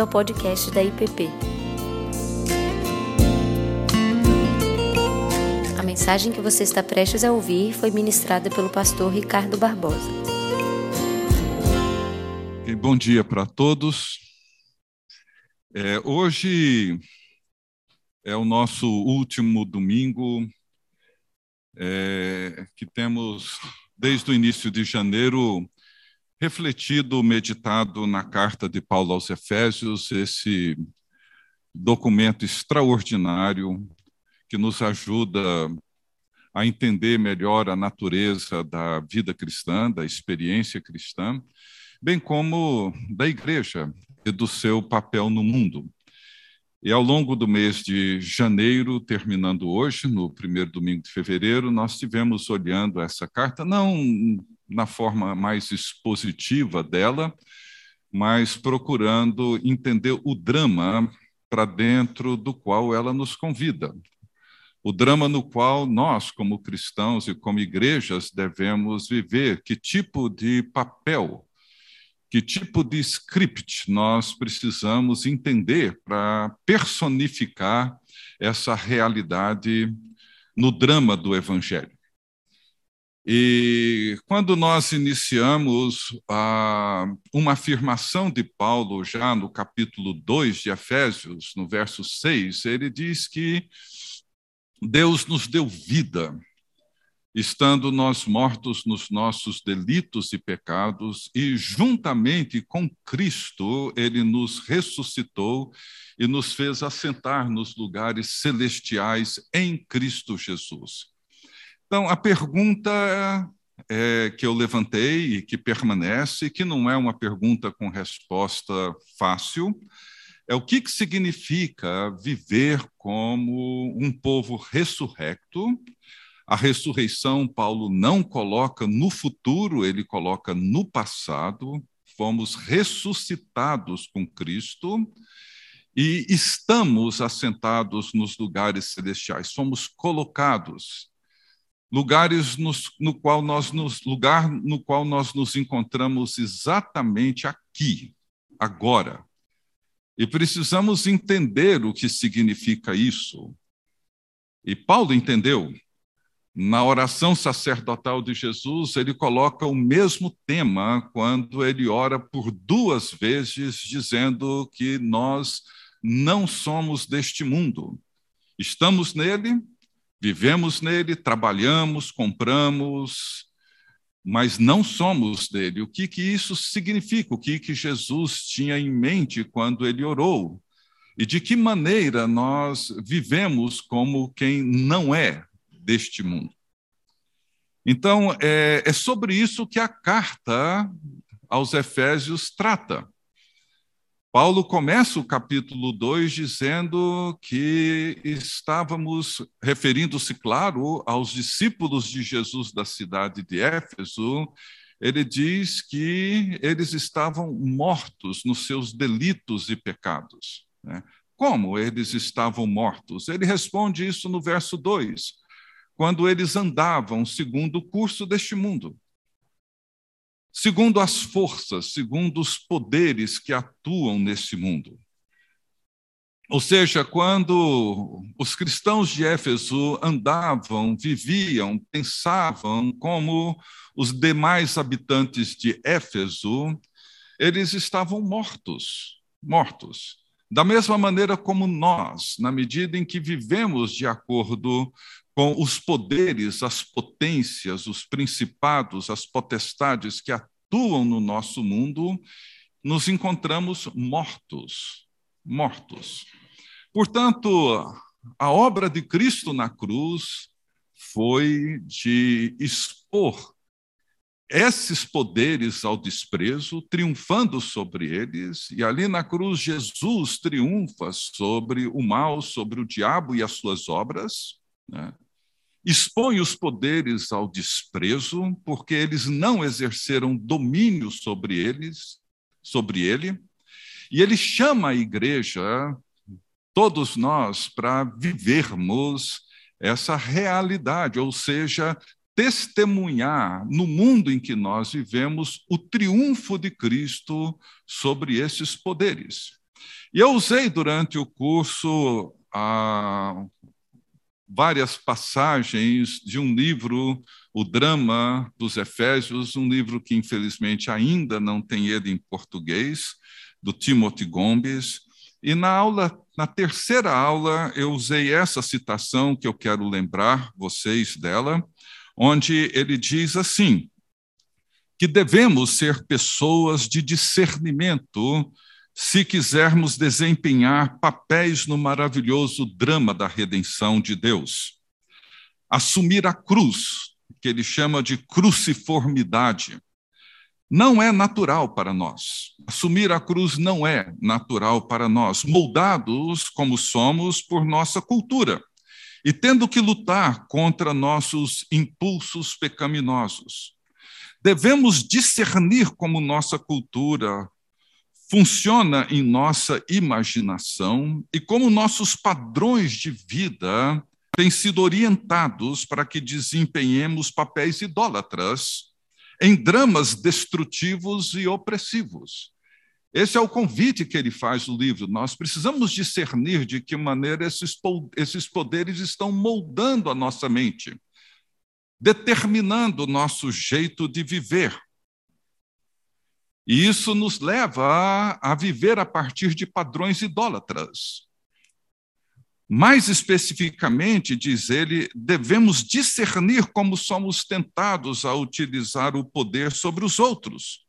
bem-vindo ao podcast da IPP. A mensagem que você está prestes a ouvir foi ministrada pelo pastor Ricardo Barbosa. Bom dia para todos. É, hoje é o nosso último domingo é, que temos, desde o início de janeiro, refletido, meditado na carta de Paulo aos Efésios, esse documento extraordinário que nos ajuda a entender melhor a natureza da vida cristã, da experiência cristã, bem como da igreja e do seu papel no mundo. E ao longo do mês de janeiro, terminando hoje, no primeiro domingo de fevereiro, nós tivemos olhando essa carta, não na forma mais expositiva dela, mas procurando entender o drama para dentro do qual ela nos convida. O drama no qual nós, como cristãos e como igrejas, devemos viver, que tipo de papel, que tipo de script nós precisamos entender para personificar essa realidade no drama do Evangelho. E quando nós iniciamos ah, uma afirmação de Paulo, já no capítulo 2 de Efésios, no verso 6, ele diz que Deus nos deu vida, estando nós mortos nos nossos delitos e pecados, e juntamente com Cristo, ele nos ressuscitou e nos fez assentar nos lugares celestiais em Cristo Jesus. Então, a pergunta é, que eu levantei e que permanece, que não é uma pergunta com resposta fácil, é o que, que significa viver como um povo ressurrecto. A ressurreição, Paulo não coloca no futuro, ele coloca no passado. Fomos ressuscitados com Cristo e estamos assentados nos lugares celestiais, fomos colocados lugares nos, no qual nós nos lugar no qual nós nos encontramos exatamente aqui, agora. E precisamos entender o que significa isso. E Paulo entendeu. Na oração sacerdotal de Jesus, ele coloca o mesmo tema quando ele ora por duas vezes, dizendo que nós não somos deste mundo. Estamos nele, Vivemos nele, trabalhamos, compramos, mas não somos dele. O que, que isso significa? O que, que Jesus tinha em mente quando ele orou? E de que maneira nós vivemos como quem não é deste mundo? Então, é, é sobre isso que a carta aos Efésios trata. Paulo começa o capítulo 2 dizendo que estávamos, referindo-se, claro, aos discípulos de Jesus da cidade de Éfeso, ele diz que eles estavam mortos nos seus delitos e pecados. Né? Como eles estavam mortos? Ele responde isso no verso 2, quando eles andavam segundo o curso deste mundo segundo as forças, segundo os poderes que atuam nesse mundo. Ou seja, quando os cristãos de Éfeso andavam, viviam, pensavam como os demais habitantes de Éfeso, eles estavam mortos, mortos. Da mesma maneira como nós, na medida em que vivemos de acordo com os poderes, as potências, os principados, as potestades que atuam no nosso mundo, nos encontramos mortos, mortos. Portanto, a obra de Cristo na cruz foi de expor esses poderes ao desprezo, triunfando sobre eles, e ali na cruz Jesus triunfa sobre o mal, sobre o diabo e as suas obras. Né? Expõe os poderes ao desprezo, porque eles não exerceram domínio sobre eles, sobre ele, e ele chama a igreja, todos nós, para vivermos essa realidade, ou seja, testemunhar no mundo em que nós vivemos o triunfo de Cristo sobre esses poderes. E eu usei durante o curso ah, várias passagens de um livro, O Drama dos Efésios, um livro que infelizmente ainda não tem ele em português, do Timothy Gombes. E na aula, na terceira aula, eu usei essa citação que eu quero lembrar vocês dela, onde ele diz assim: que devemos ser pessoas de discernimento se quisermos desempenhar papéis no maravilhoso drama da redenção de Deus. Assumir a cruz, que ele chama de cruciformidade, não é natural para nós. Assumir a cruz não é natural para nós, moldados como somos por nossa cultura e tendo que lutar contra nossos impulsos pecaminosos. Devemos discernir como nossa cultura funciona em nossa imaginação e como nossos padrões de vida têm sido orientados para que desempenhemos papéis idólatras em dramas destrutivos e opressivos. Esse é o convite que ele faz no livro. Nós precisamos discernir de que maneira esses poderes estão moldando a nossa mente, determinando o nosso jeito de viver. E isso nos leva a, a viver a partir de padrões idólatras. Mais especificamente, diz ele, devemos discernir como somos tentados a utilizar o poder sobre os outros.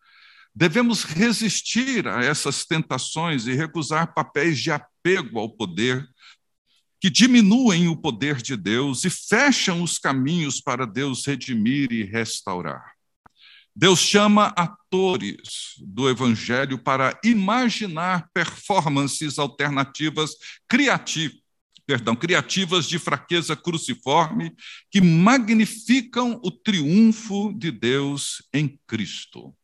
Devemos resistir a essas tentações e recusar papéis de apego ao poder que diminuem o poder de Deus e fecham os caminhos para Deus redimir e restaurar. Deus chama atores do Evangelho para imaginar performances alternativas criativas, perdão, criativas de fraqueza cruciforme que magnificam o triunfo de Deus em Cristo.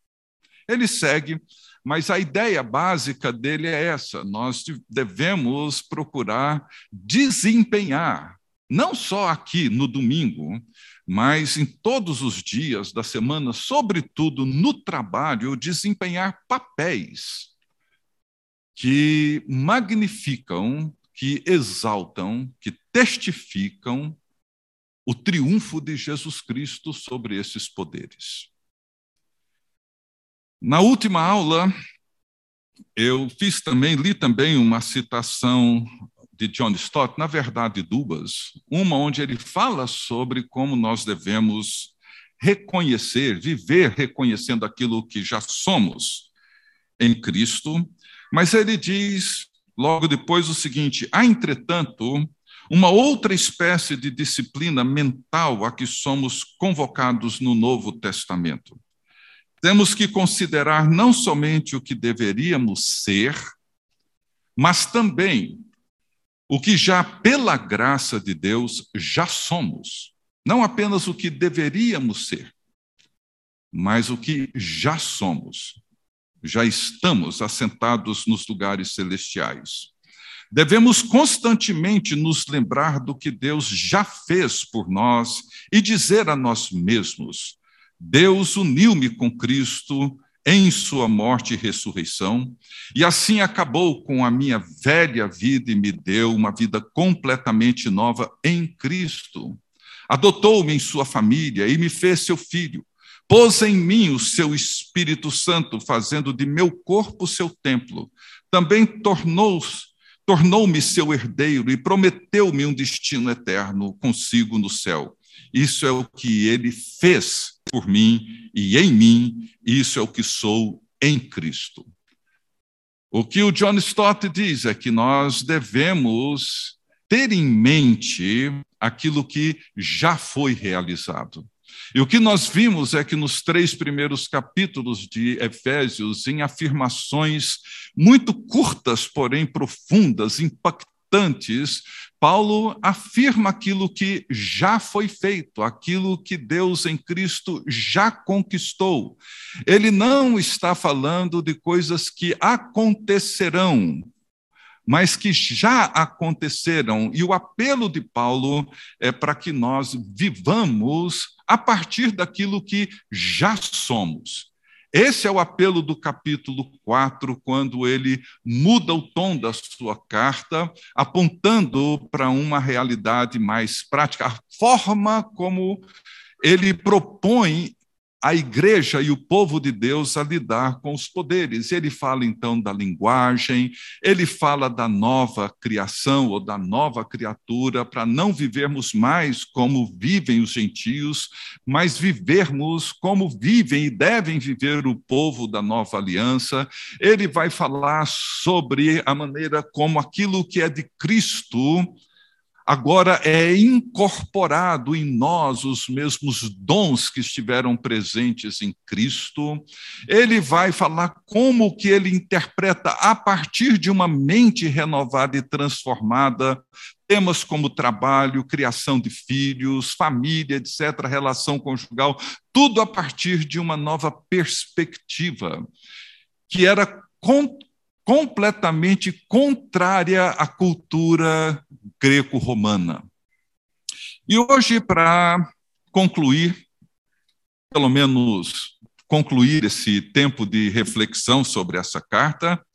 Ele segue, mas a ideia básica dele é essa: nós devemos procurar desempenhar, não só aqui no domingo, mas em todos os dias da semana, sobretudo no trabalho, desempenhar papéis que magnificam, que exaltam, que testificam o triunfo de Jesus Cristo sobre esses poderes. Na última aula, eu fiz também, li também uma citação de John Stott, na verdade duas, uma onde ele fala sobre como nós devemos reconhecer, viver reconhecendo aquilo que já somos em Cristo, mas ele diz logo depois o seguinte: há, entretanto, uma outra espécie de disciplina mental a que somos convocados no Novo Testamento. Temos que considerar não somente o que deveríamos ser, mas também o que já, pela graça de Deus, já somos. Não apenas o que deveríamos ser, mas o que já somos. Já estamos assentados nos lugares celestiais. Devemos constantemente nos lembrar do que Deus já fez por nós e dizer a nós mesmos: Deus uniu-me com Cristo em sua morte e ressurreição, e assim acabou com a minha velha vida e me deu uma vida completamente nova em Cristo. Adotou-me em sua família e me fez seu filho. Pôs em mim o seu Espírito Santo, fazendo de meu corpo seu templo. Também tornou tornou-me seu herdeiro e prometeu-me um destino eterno consigo no céu. Isso é o que ele fez por mim e em mim, isso é o que sou em Cristo. O que o John Stott diz é que nós devemos ter em mente aquilo que já foi realizado. E o que nós vimos é que nos três primeiros capítulos de Efésios, em afirmações muito curtas, porém profundas, impactantes, Paulo afirma aquilo que já foi feito, aquilo que Deus em Cristo já conquistou. Ele não está falando de coisas que acontecerão, mas que já aconteceram. E o apelo de Paulo é para que nós vivamos a partir daquilo que já somos. Esse é o apelo do capítulo 4, quando ele muda o tom da sua carta, apontando para uma realidade mais prática, a forma como ele propõe a igreja e o povo de Deus a lidar com os poderes. Ele fala então da linguagem, ele fala da nova criação ou da nova criatura, para não vivermos mais como vivem os gentios, mas vivermos como vivem e devem viver o povo da nova aliança. Ele vai falar sobre a maneira como aquilo que é de Cristo agora é incorporado em nós os mesmos dons que estiveram presentes em Cristo. Ele vai falar como que ele interpreta a partir de uma mente renovada e transformada temas como trabalho, criação de filhos, família, etc., relação conjugal, tudo a partir de uma nova perspectiva que era completamente contrária à cultura greco-romana. E hoje, para concluir, pelo menos concluir esse tempo de reflexão sobre essa carta,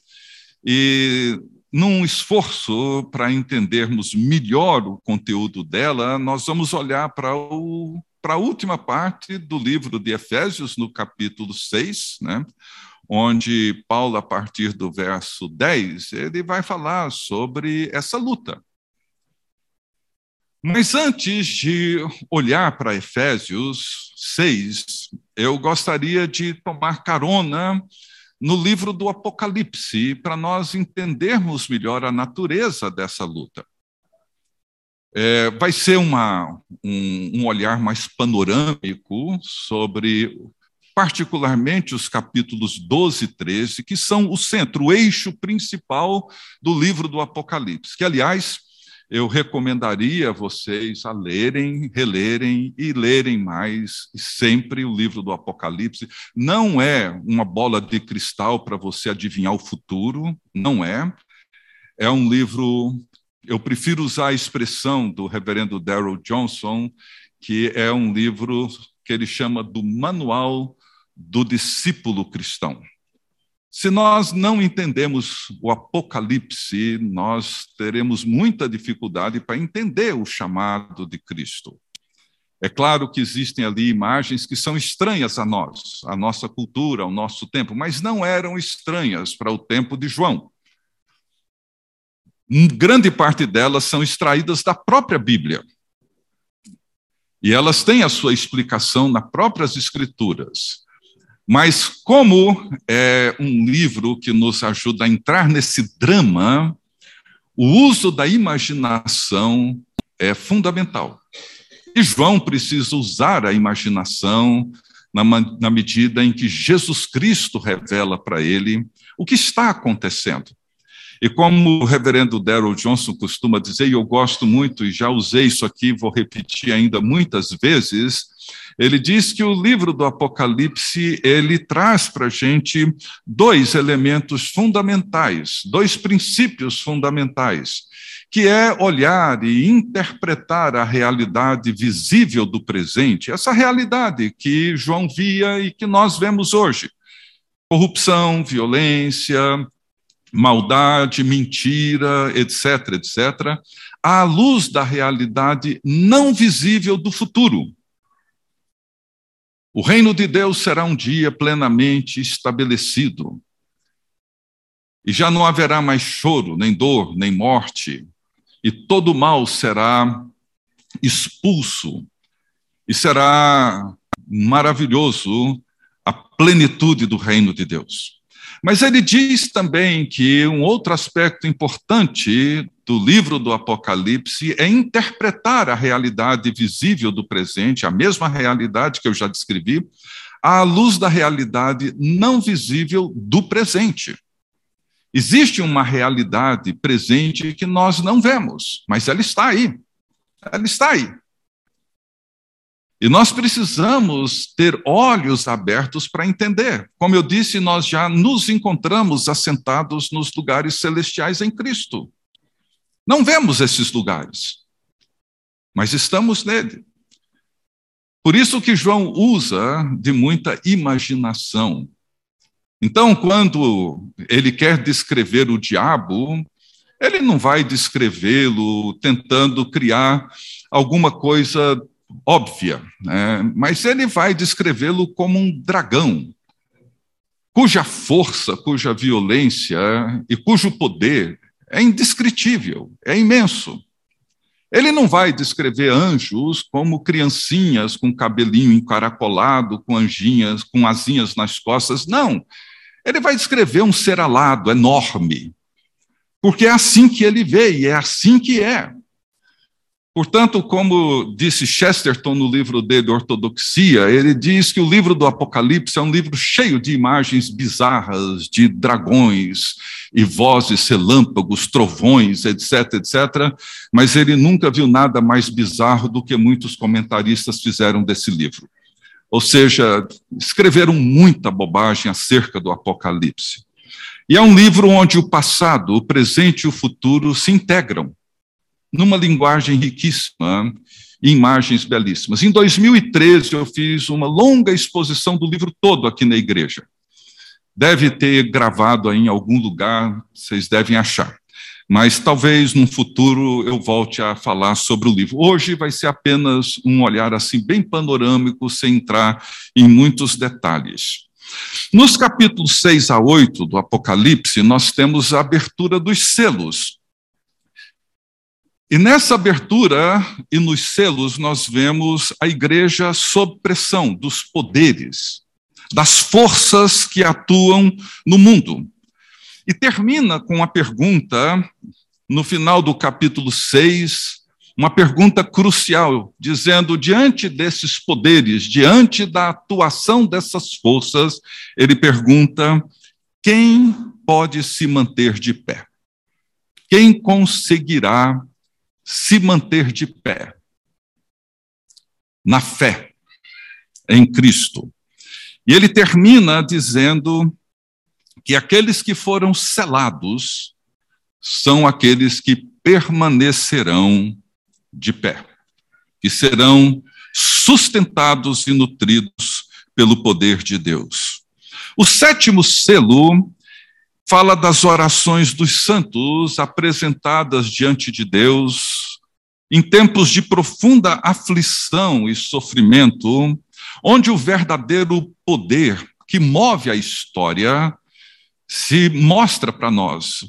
e num esforço para entendermos melhor o conteúdo dela, nós vamos olhar para o para a última parte do livro de Efésios, no capítulo 6, né, onde Paulo, a partir do verso 10, ele vai falar sobre essa luta. Mas antes de olhar para Efésios 6, eu gostaria de tomar carona no livro do Apocalipse, para nós entendermos melhor a natureza dessa luta. É, vai ser uma, um, um olhar mais panorâmico sobre particularmente os capítulos 12 e 13, que são o centro, o eixo principal do livro do Apocalipse, que, aliás, eu recomendaria a vocês a lerem, relerem e lerem mais sempre o livro do Apocalipse. Não é uma bola de cristal para você adivinhar o futuro, não é. É um livro, eu prefiro usar a expressão do reverendo Darrell Johnson, que é um livro que ele chama do Manual do discípulo cristão. Se nós não entendemos o Apocalipse, nós teremos muita dificuldade para entender o chamado de Cristo. É claro que existem ali imagens que são estranhas a nós, a nossa cultura, ao nosso tempo, mas não eram estranhas para o tempo de João. Grande parte delas são extraídas da própria Bíblia. E elas têm a sua explicação nas próprias Escrituras. Mas, como é um livro que nos ajuda a entrar nesse drama, o uso da imaginação é fundamental. E João precisa usar a imaginação na, na medida em que Jesus Cristo revela para ele o que está acontecendo. E como o reverendo Daryl Johnson costuma dizer, e eu gosto muito, e já usei isso aqui, vou repetir ainda muitas vezes, ele diz que o livro do Apocalipse ele traz para a gente dois elementos fundamentais, dois princípios fundamentais, que é olhar e interpretar a realidade visível do presente, essa realidade que João via e que nós vemos hoje. Corrupção, violência, maldade, mentira, etc., etc., à luz da realidade não visível do futuro. O reino de Deus será um dia plenamente estabelecido. E já não haverá mais choro, nem dor, nem morte, e todo mal será expulso, e será maravilhoso a plenitude do reino de Deus. Mas ele diz também que um outro aspecto importante do livro do Apocalipse é interpretar a realidade visível do presente, a mesma realidade que eu já descrevi, à luz da realidade não visível do presente. Existe uma realidade presente que nós não vemos, mas ela está aí. Ela está aí. E nós precisamos ter olhos abertos para entender. Como eu disse, nós já nos encontramos assentados nos lugares celestiais em Cristo. Não vemos esses lugares, mas estamos nele. Por isso que João usa de muita imaginação Então, quando ele quer descrever o diabo, ele não vai descrevê-lo tentando criar alguma coisa óbvia, né? mas ele vai descrevê-lo como um dragão, cuja força, cuja violência e cujo poder é indescritível, é imenso. Ele não vai descrever anjos como criancinhas com cabelinho encaracolado, com anjinhas, com asinhas nas costas. Não. Ele vai descrever um ser alado, enorme. Porque é assim que ele vê e é assim que é. Portanto, como disse Chesterton no livro dele, Ortodoxia, ele diz que o livro do Apocalipse é um livro cheio de imagens bizarras, de dragões e vozes, relâmpagos, trovões, etc, etc, mas ele nunca viu nada mais bizarro do que muitos comentaristas fizeram desse livro. Ou seja, escreveram muita bobagem acerca do Apocalipse. E é um livro onde o passado, o presente e o futuro se integram numa linguagem riquíssima e imagens belíssimas. Em 2013, eu fiz uma longa exposição do livro todo aqui na igreja. Deve ter gravado aí em algum lugar, vocês devem achar. Mas talvez num futuro eu volte a falar sobre o livro. Hoje vai ser apenas um olhar assim bem panorâmico, sem entrar em muitos detalhes. Nos capítulos 6 a 8 do Apocalipse, nós temos a abertura dos selos. E nessa abertura e nos selos, nós vemos a igreja sob pressão dos poderes, das forças que atuam no mundo. E termina com a pergunta, no final do capítulo 6, uma pergunta crucial, dizendo: diante desses poderes, diante da atuação dessas forças, ele pergunta: quem pode se manter de pé? Quem conseguirá se manter de pé na fé em Cristo. E ele termina dizendo que aqueles que foram selados são aqueles que permanecerão de pé, que serão sustentados e nutridos pelo poder de Deus. O sétimo selo fala das orações dos santos apresentadas diante de Deus em tempos de profunda aflição e sofrimento, onde o verdadeiro poder que move a história se mostra para nós.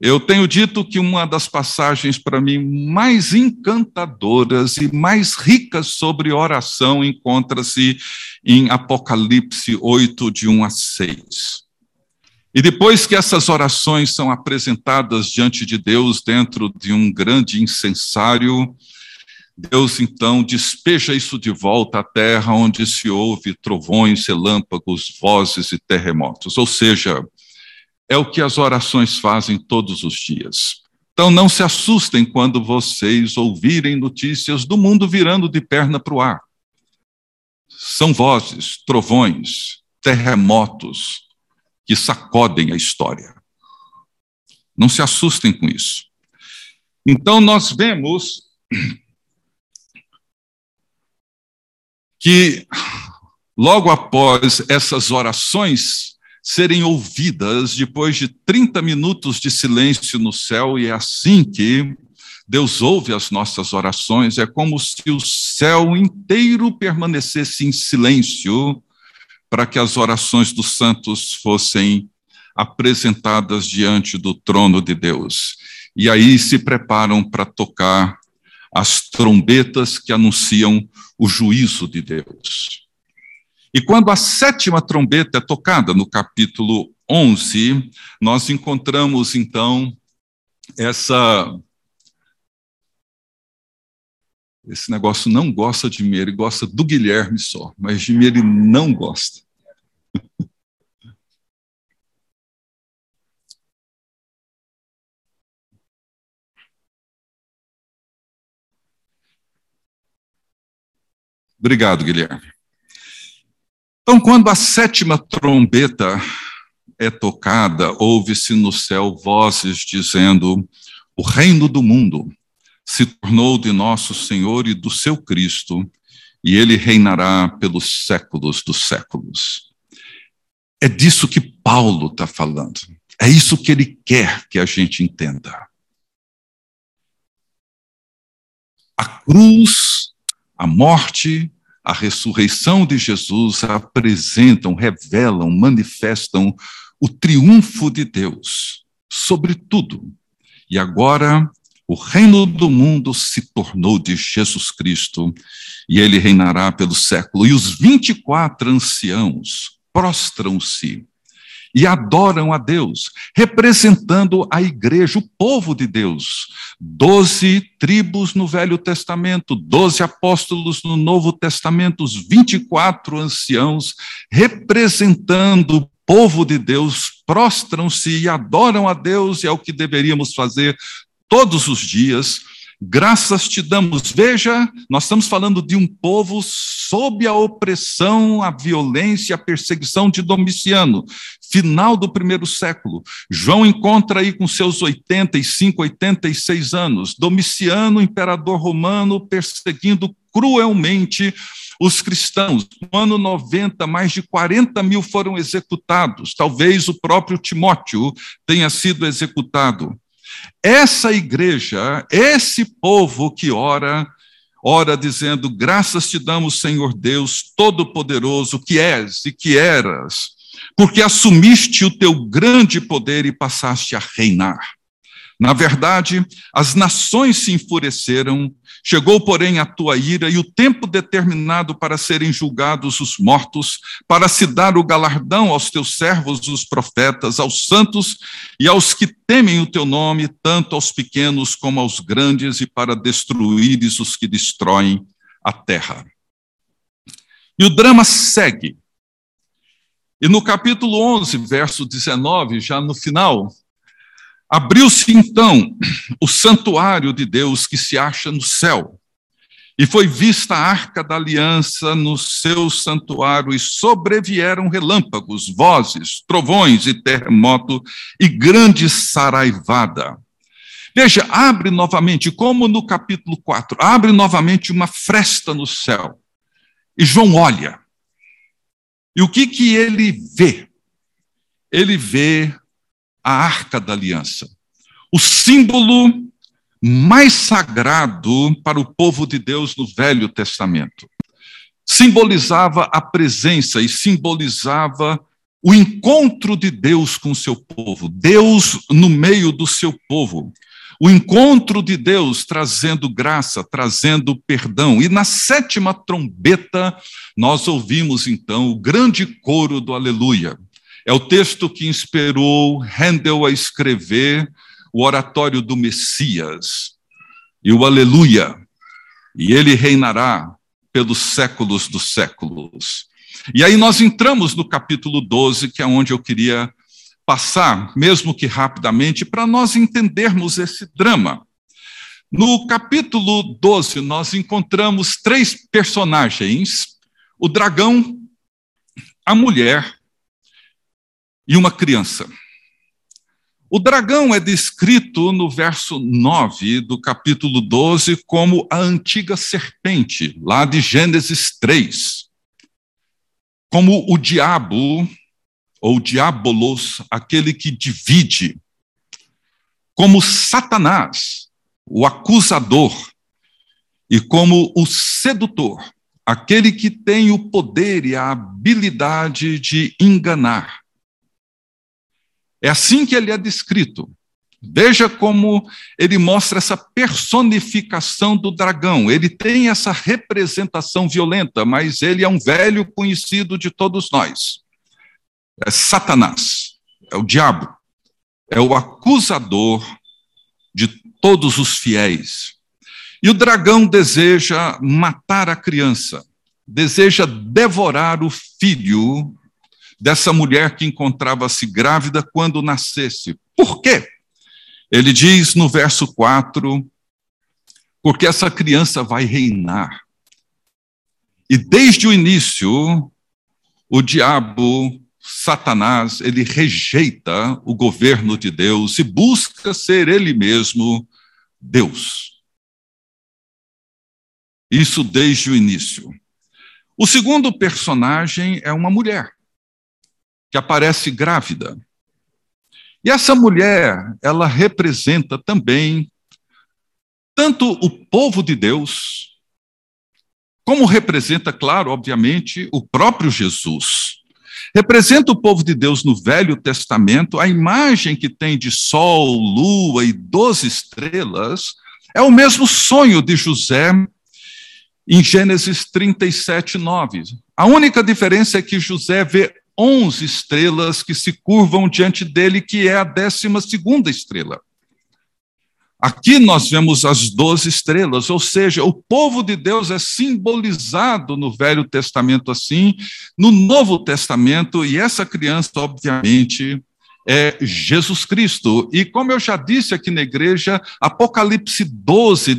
Eu tenho dito que uma das passagens para mim mais encantadoras e mais ricas sobre oração encontra-se em Apocalipse 8, de 1 a 6. E depois que essas orações são apresentadas diante de Deus dentro de um grande incensário, Deus então despeja isso de volta à terra, onde se ouve trovões, relâmpagos, vozes e terremotos. Ou seja, é o que as orações fazem todos os dias. Então não se assustem quando vocês ouvirem notícias do mundo virando de perna para o ar. São vozes, trovões, terremotos, que sacodem a história. Não se assustem com isso. Então, nós vemos que, logo após essas orações serem ouvidas, depois de 30 minutos de silêncio no céu, e é assim que Deus ouve as nossas orações, é como se o céu inteiro permanecesse em silêncio para que as orações dos santos fossem apresentadas diante do trono de Deus. E aí se preparam para tocar as trombetas que anunciam o juízo de Deus. E quando a sétima trombeta é tocada, no capítulo 11, nós encontramos então essa esse negócio não gosta de mim, ele gosta do Guilherme só, mas de mim ele não gosta. Obrigado, Guilherme. Então, quando a sétima trombeta é tocada, ouve-se no céu vozes dizendo: O reino do mundo se tornou de nosso Senhor e do seu Cristo, e ele reinará pelos séculos dos séculos. É disso que Paulo está falando. É isso que ele quer que a gente entenda. A cruz, a morte, a ressurreição de Jesus apresentam, revelam, manifestam o triunfo de Deus sobre tudo. E agora o reino do mundo se tornou de Jesus Cristo e ele reinará pelo século. E os 24 anciãos prostram-se e adoram a Deus, representando a igreja, o povo de Deus. Doze tribos no Velho Testamento, doze apóstolos no Novo Testamento, os 24 anciãos, representando o povo de Deus, prostram-se e adoram a Deus, e é o que deveríamos fazer todos os dias Graças te damos. Veja, nós estamos falando de um povo sob a opressão, a violência, a perseguição de Domiciano, final do primeiro século. João encontra aí com seus 85, 86 anos, Domiciano, imperador romano, perseguindo cruelmente os cristãos. No ano 90, mais de 40 mil foram executados. Talvez o próprio Timóteo tenha sido executado. Essa igreja, esse povo que ora, ora dizendo: Graças te damos, Senhor Deus Todo-Poderoso, que és e que eras, porque assumiste o teu grande poder e passaste a reinar. Na verdade, as nações se enfureceram Chegou, porém, a tua ira e o tempo determinado para serem julgados os mortos, para se dar o galardão aos teus servos, os profetas, aos santos e aos que temem o teu nome, tanto aos pequenos como aos grandes, e para destruíres os que destroem a terra. E o drama segue. E no capítulo 11, verso 19, já no final, Abriu-se então o santuário de Deus que se acha no céu, e foi vista a arca da aliança no seu santuário, e sobrevieram relâmpagos, vozes, trovões e terremoto, e grande saraivada. Veja, abre novamente, como no capítulo 4, abre novamente uma fresta no céu. E João olha. E o que que ele vê? Ele vê a arca da aliança. O símbolo mais sagrado para o povo de Deus no Velho Testamento. Simbolizava a presença e simbolizava o encontro de Deus com o seu povo, Deus no meio do seu povo. O encontro de Deus trazendo graça, trazendo perdão. E na sétima trombeta, nós ouvimos então o grande coro do Aleluia. É o texto que inspirou Handel a escrever o oratório do Messias e o Aleluia. E ele reinará pelos séculos dos séculos. E aí nós entramos no capítulo 12, que é onde eu queria passar, mesmo que rapidamente, para nós entendermos esse drama. No capítulo 12, nós encontramos três personagens: o dragão, a mulher e uma criança. O dragão é descrito no verso 9 do capítulo 12 como a antiga serpente, lá de Gênesis 3. Como o diabo, ou diabolos, aquele que divide. Como Satanás, o acusador. E como o sedutor, aquele que tem o poder e a habilidade de enganar é assim que ele é descrito. Veja como ele mostra essa personificação do dragão. Ele tem essa representação violenta, mas ele é um velho conhecido de todos nós. É Satanás, é o diabo, é o acusador de todos os fiéis. E o dragão deseja matar a criança, deseja devorar o filho dessa mulher que encontrava-se grávida quando nascesse. Por quê? Ele diz no verso 4: porque essa criança vai reinar. E desde o início, o diabo, Satanás, ele rejeita o governo de Deus e busca ser ele mesmo Deus. Isso desde o início. O segundo personagem é uma mulher que aparece grávida. E essa mulher, ela representa também tanto o povo de Deus, como representa, claro, obviamente, o próprio Jesus. Representa o povo de Deus no Velho Testamento, a imagem que tem de sol, lua e doze estrelas, é o mesmo sonho de José em Gênesis 37, 9. A única diferença é que José vê onze estrelas que se curvam diante dele, que é a décima segunda estrela. Aqui nós vemos as doze estrelas, ou seja, o povo de Deus é simbolizado no Velho Testamento assim, no Novo Testamento, e essa criança, obviamente, é Jesus Cristo. E como eu já disse aqui na igreja, Apocalipse 12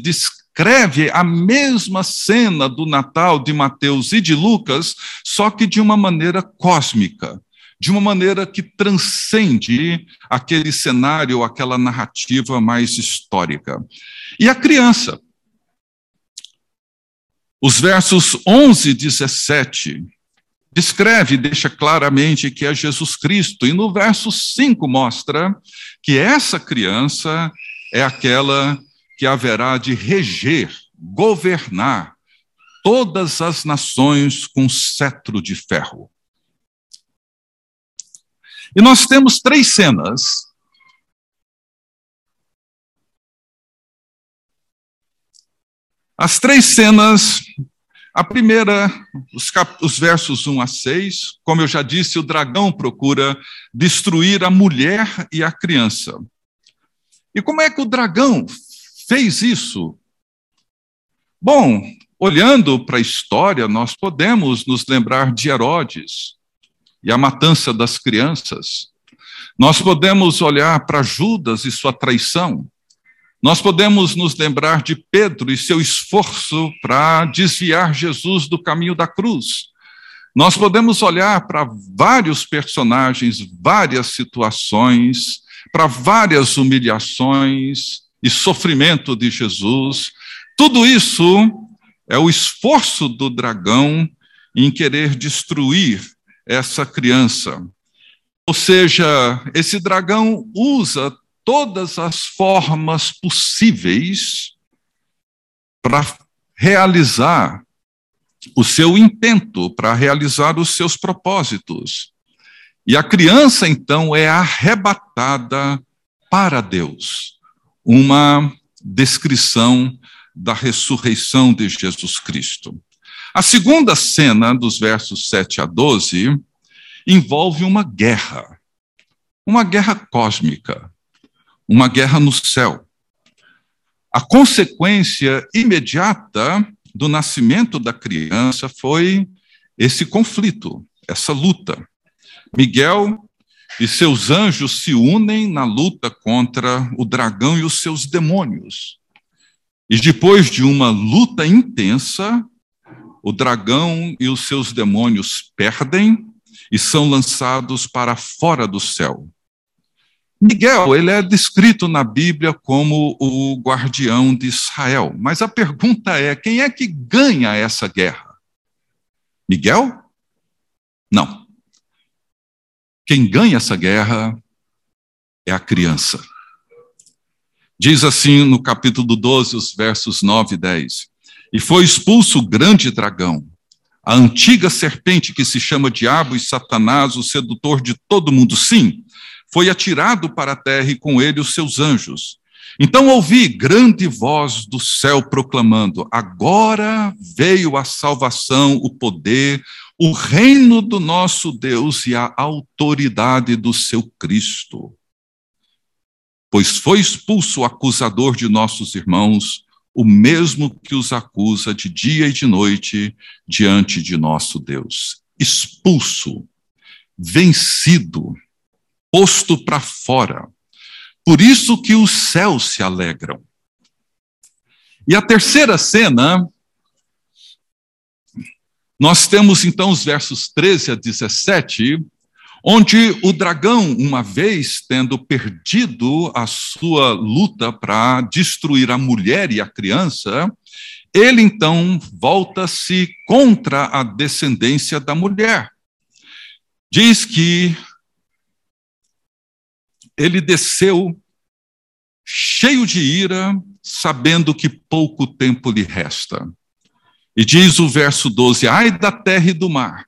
descreve a mesma cena do Natal de Mateus e de Lucas, só que de uma maneira cósmica de uma maneira que transcende aquele cenário, aquela narrativa mais histórica. E a criança. Os versos 11 e 17 descreve, deixa claramente que é Jesus Cristo, e no verso 5 mostra que essa criança é aquela que haverá de reger, governar todas as nações com cetro de ferro. E nós temos três cenas. As três cenas, a primeira, os, cap, os versos 1 a 6, como eu já disse, o dragão procura destruir a mulher e a criança. E como é que o dragão fez isso? Bom, olhando para a história, nós podemos nos lembrar de Herodes, e a matança das crianças. Nós podemos olhar para Judas e sua traição. Nós podemos nos lembrar de Pedro e seu esforço para desviar Jesus do caminho da cruz. Nós podemos olhar para vários personagens, várias situações, para várias humilhações e sofrimento de Jesus. Tudo isso é o esforço do dragão em querer destruir essa criança. Ou seja, esse dragão usa todas as formas possíveis para realizar o seu intento, para realizar os seus propósitos. E a criança, então, é arrebatada para Deus. Uma descrição da ressurreição de Jesus Cristo. A segunda cena, dos versos 7 a 12, envolve uma guerra. Uma guerra cósmica. Uma guerra no céu. A consequência imediata do nascimento da criança foi esse conflito, essa luta. Miguel e seus anjos se unem na luta contra o dragão e os seus demônios. E depois de uma luta intensa, o dragão e os seus demônios perdem e são lançados para fora do céu. Miguel, ele é descrito na Bíblia como o guardião de Israel. Mas a pergunta é: quem é que ganha essa guerra? Miguel? Não. Quem ganha essa guerra é a criança. Diz assim no capítulo 12, os versos 9 e 10. E foi expulso o grande dragão, a antiga serpente que se chama Diabo e Satanás, o sedutor de todo mundo. Sim, foi atirado para a terra e com ele os seus anjos. Então ouvi grande voz do céu proclamando: Agora veio a salvação, o poder, o reino do nosso Deus e a autoridade do seu Cristo. Pois foi expulso o acusador de nossos irmãos, o mesmo que os acusa de dia e de noite diante de nosso Deus. Expulso, vencido, posto para fora. Por isso que os céus se alegram. E a terceira cena, nós temos então os versos 13 a 17, onde o dragão, uma vez tendo perdido a sua luta para destruir a mulher e a criança, ele então volta-se contra a descendência da mulher. diz que ele desceu cheio de ira, sabendo que pouco tempo lhe resta. E diz o verso 12: Ai da terra e do mar,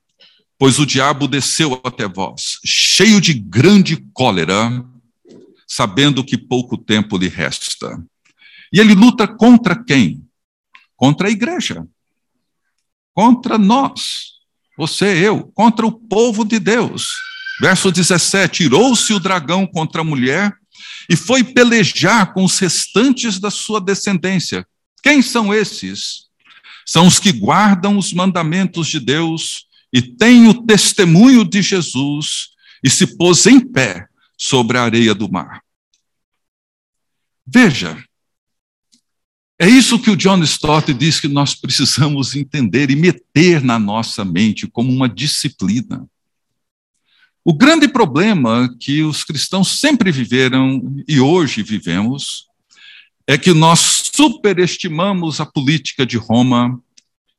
pois o diabo desceu até vós, cheio de grande cólera, sabendo que pouco tempo lhe resta. E ele luta contra quem? Contra a igreja, contra nós, você, eu, contra o povo de Deus. Verso 17: Irou-se o dragão contra a mulher e foi pelejar com os restantes da sua descendência. Quem são esses? São os que guardam os mandamentos de Deus e têm o testemunho de Jesus e se pôs em pé sobre a areia do mar. Veja, é isso que o John Stott diz que nós precisamos entender e meter na nossa mente como uma disciplina. O grande problema que os cristãos sempre viveram e hoje vivemos é que nós superestimamos a política de Roma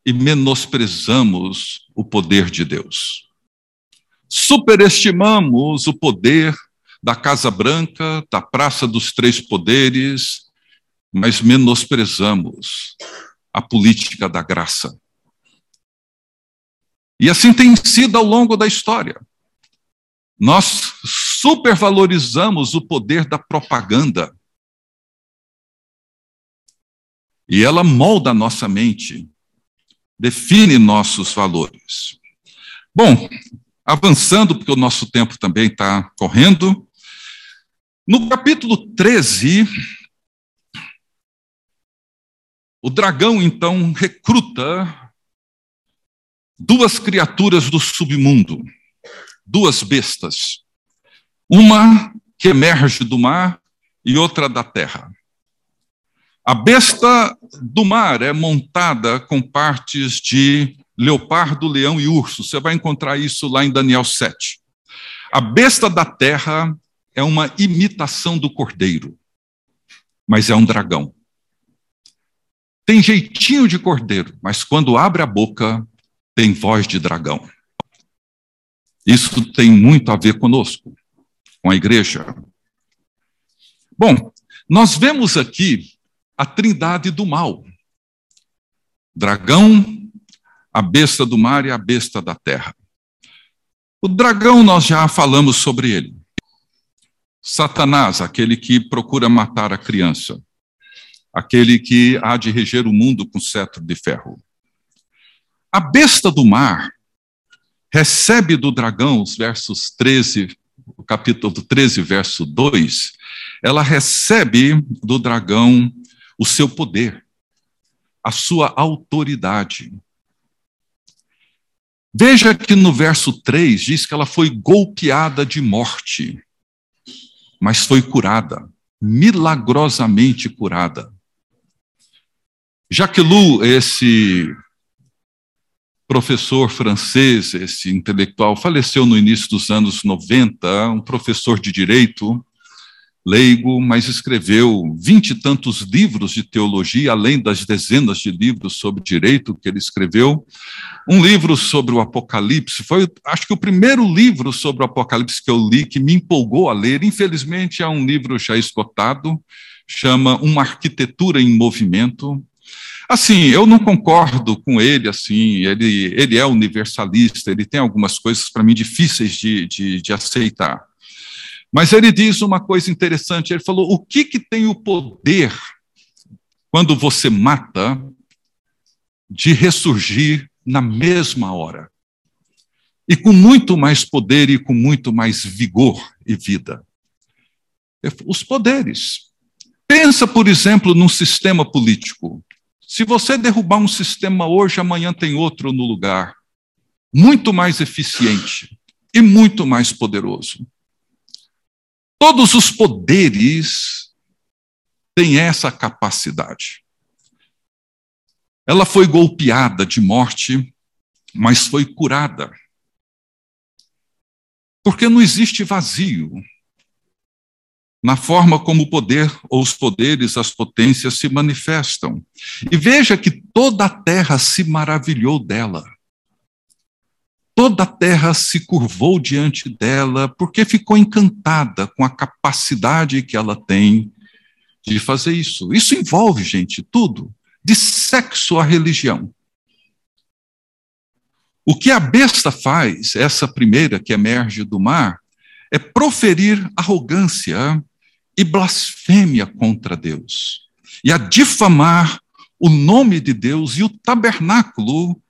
e menosprezamos o poder de Deus. Superestimamos o poder da Casa Branca, da Praça dos Três Poderes, mas menosprezamos a política da graça. E assim tem sido ao longo da história. Nós supervalorizamos o poder da propaganda. E ela molda a nossa mente, define nossos valores. Bom, avançando, porque o nosso tempo também está correndo, no capítulo 13, o dragão então recruta duas criaturas do submundo, duas bestas. Uma que emerge do mar e outra da terra. A besta do mar é montada com partes de leopardo, leão e urso. Você vai encontrar isso lá em Daniel 7. A besta da terra é uma imitação do cordeiro, mas é um dragão. Tem jeitinho de cordeiro, mas quando abre a boca, tem voz de dragão. Isso tem muito a ver conosco, com a igreja. Bom, nós vemos aqui a trindade do mal: dragão, a besta do mar e a besta da terra. O dragão, nós já falamos sobre ele. Satanás, aquele que procura matar a criança, aquele que há de reger o mundo com cetro de ferro. A besta do mar recebe do dragão, os versos 13, o capítulo 13, verso 2, ela recebe do dragão o seu poder, a sua autoridade. Veja que no verso 3 diz que ela foi golpeada de morte, mas foi curada, milagrosamente curada. Jacques Lou, esse professor francês, esse intelectual, faleceu no início dos anos 90, um professor de direito, leigo, mas escreveu vinte e tantos livros de teologia, além das dezenas de livros sobre direito que ele escreveu. Um livro sobre o Apocalipse, foi, acho que, o primeiro livro sobre o Apocalipse que eu li, que me empolgou a ler. Infelizmente, é um livro já esgotado, chama Uma Arquitetura em Movimento. Assim, eu não concordo com ele, assim, ele, ele é universalista, ele tem algumas coisas, para mim, difíceis de, de, de aceitar. Mas ele diz uma coisa interessante, ele falou, o que, que tem o poder, quando você mata, de ressurgir na mesma hora? E com muito mais poder e com muito mais vigor e vida. Os poderes. Pensa, por exemplo, num sistema político. Se você derrubar um sistema hoje, amanhã tem outro no lugar, muito mais eficiente e muito mais poderoso. Todos os poderes têm essa capacidade. Ela foi golpeada de morte, mas foi curada. Porque não existe vazio na forma como o poder ou os poderes, as potências se manifestam. E veja que toda a terra se maravilhou dela. Toda a terra se curvou diante dela, porque ficou encantada com a capacidade que ela tem de fazer isso. Isso envolve, gente, tudo, de sexo à religião. O que a besta faz, essa primeira que emerge do mar, é proferir arrogância e blasfêmia contra Deus, e a difamar o nome de Deus e o tabernáculo,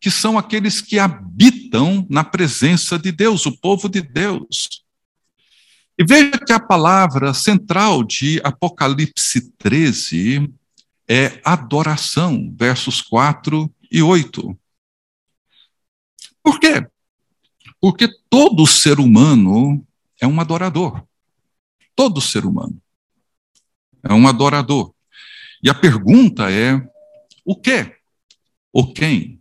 que são aqueles que habitam na presença de Deus, o povo de Deus. E veja que a palavra central de Apocalipse 13 é adoração, versos 4 e 8. Por quê? Porque todo ser humano é um adorador. Todo ser humano é um adorador. E a pergunta é: o que ou quem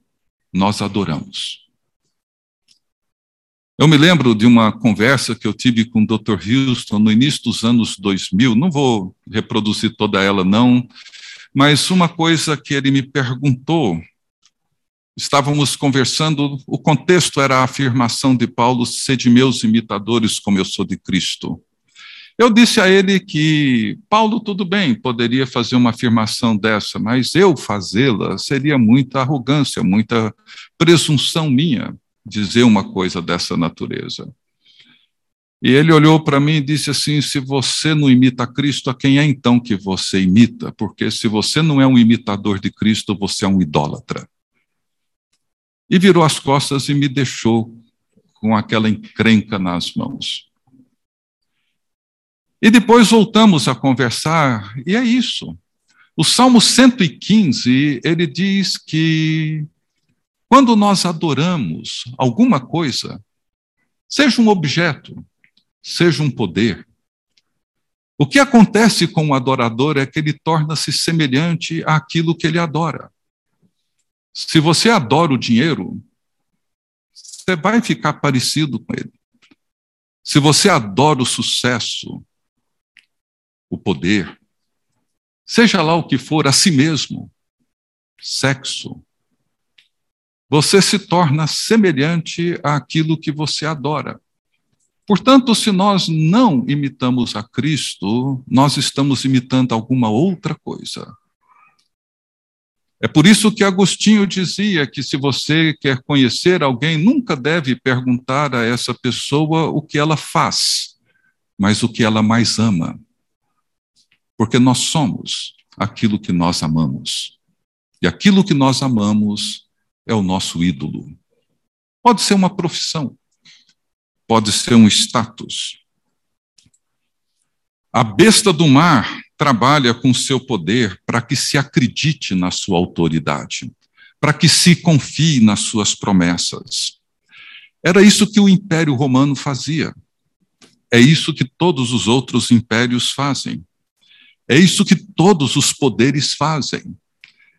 nós adoramos? Eu me lembro de uma conversa que eu tive com o Dr. Houston no início dos anos 2000, não vou reproduzir toda ela, não, mas uma coisa que ele me perguntou estávamos conversando, o contexto era a afirmação de Paulo: sede meus imitadores, como eu sou de Cristo. Eu disse a ele que Paulo, tudo bem, poderia fazer uma afirmação dessa, mas eu fazê-la seria muita arrogância, muita presunção minha dizer uma coisa dessa natureza. E ele olhou para mim e disse assim: se você não imita Cristo, a quem é então que você imita? Porque se você não é um imitador de Cristo, você é um idólatra e virou as costas e me deixou com aquela encrenca nas mãos. E depois voltamos a conversar, e é isso. O Salmo 115, ele diz que quando nós adoramos alguma coisa, seja um objeto, seja um poder, o que acontece com o adorador é que ele torna-se semelhante àquilo que ele adora. Se você adora o dinheiro, você vai ficar parecido com ele. Se você adora o sucesso, o poder, seja lá o que for, a si mesmo, sexo, você se torna semelhante àquilo que você adora. Portanto, se nós não imitamos a Cristo, nós estamos imitando alguma outra coisa. É por isso que Agostinho dizia que se você quer conhecer alguém, nunca deve perguntar a essa pessoa o que ela faz, mas o que ela mais ama. Porque nós somos aquilo que nós amamos. E aquilo que nós amamos é o nosso ídolo. Pode ser uma profissão, pode ser um status. A besta do mar trabalha com seu poder para que se acredite na sua autoridade, para que se confie nas suas promessas. Era isso que o Império Romano fazia. É isso que todos os outros impérios fazem. É isso que todos os poderes fazem.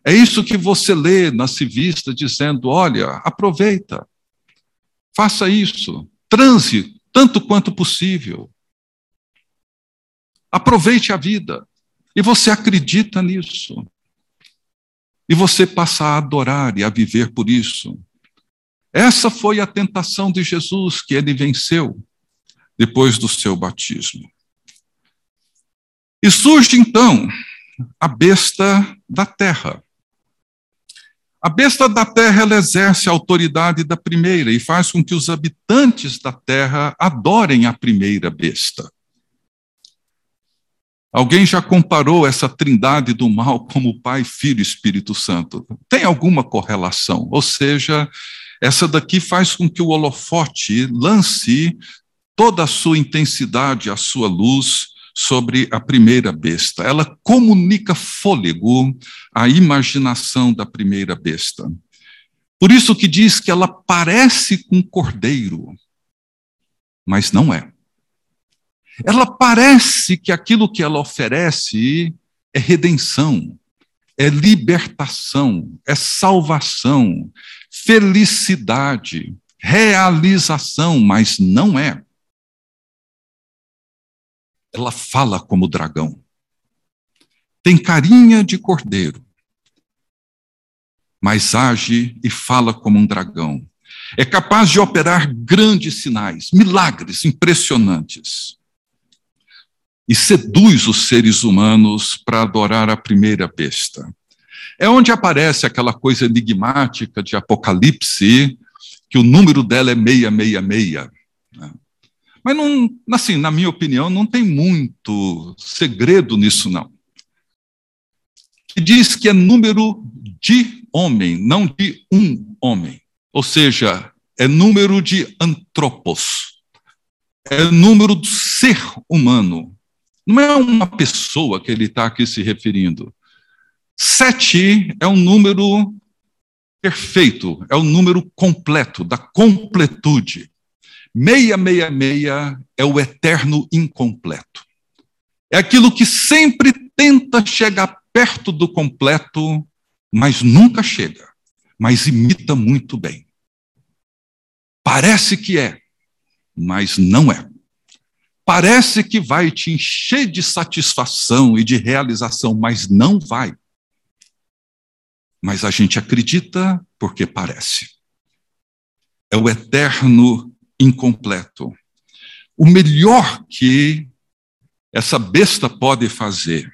É isso que você lê na civista dizendo: olha, aproveita, faça isso, transe tanto quanto possível. Aproveite a vida. E você acredita nisso. E você passa a adorar e a viver por isso. Essa foi a tentação de Jesus que ele venceu depois do seu batismo. E surge então a besta da terra. A besta da terra ela exerce a autoridade da primeira e faz com que os habitantes da terra adorem a primeira besta. Alguém já comparou essa trindade do mal como Pai, Filho e Espírito Santo? Tem alguma correlação? Ou seja, essa daqui faz com que o holofote lance toda a sua intensidade, a sua luz sobre a primeira besta. Ela comunica fôlego à imaginação da primeira besta. Por isso que diz que ela parece com cordeiro, mas não é. Ela parece que aquilo que ela oferece é redenção, é libertação, é salvação, felicidade, realização, mas não é. Ela fala como dragão. Tem carinha de cordeiro, mas age e fala como um dragão. É capaz de operar grandes sinais, milagres impressionantes. E seduz os seres humanos para adorar a primeira besta. É onde aparece aquela coisa enigmática de Apocalipse, que o número dela é 666. Né? Mas, não, assim, na minha opinião, não tem muito segredo nisso, não. Que diz que é número de homem, não de um homem. Ou seja, é número de antropos. É número do ser humano. Não é uma pessoa que ele está aqui se referindo. Sete é um número perfeito, é o número completo, da completude. 666 é o eterno incompleto. É aquilo que sempre tenta chegar perto do completo, mas nunca chega, mas imita muito bem. Parece que é, mas não é. Parece que vai te encher de satisfação e de realização, mas não vai. Mas a gente acredita porque parece. É o eterno incompleto. O melhor que essa besta pode fazer